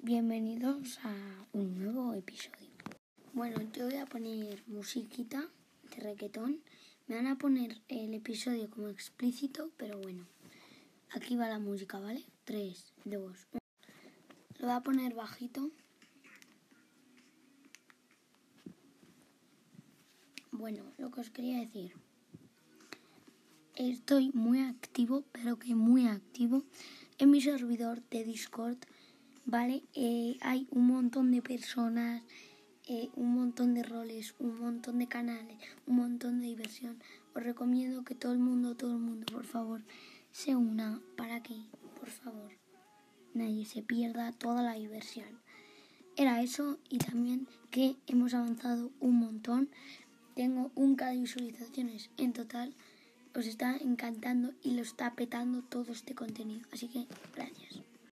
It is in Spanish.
Bienvenidos a un nuevo episodio. Bueno, yo voy a poner musiquita de reggaetón. Me van a poner el episodio como explícito, pero bueno. Aquí va la música, ¿vale? 3, 2, 1. Lo voy a poner bajito. Bueno, lo que os quería decir. Estoy muy activo, pero que muy activo en mi servidor de Discord, ¿vale? Eh, hay un montón de personas, eh, un montón de roles, un montón de canales, un montón de diversión. Os recomiendo que todo el mundo, todo el mundo, por favor, se una para que, por favor, nadie se pierda toda la diversión. Era eso y también que hemos avanzado un montón. Tengo un K de visualizaciones en total os está encantando y lo está petando todo este contenido. Así que gracias.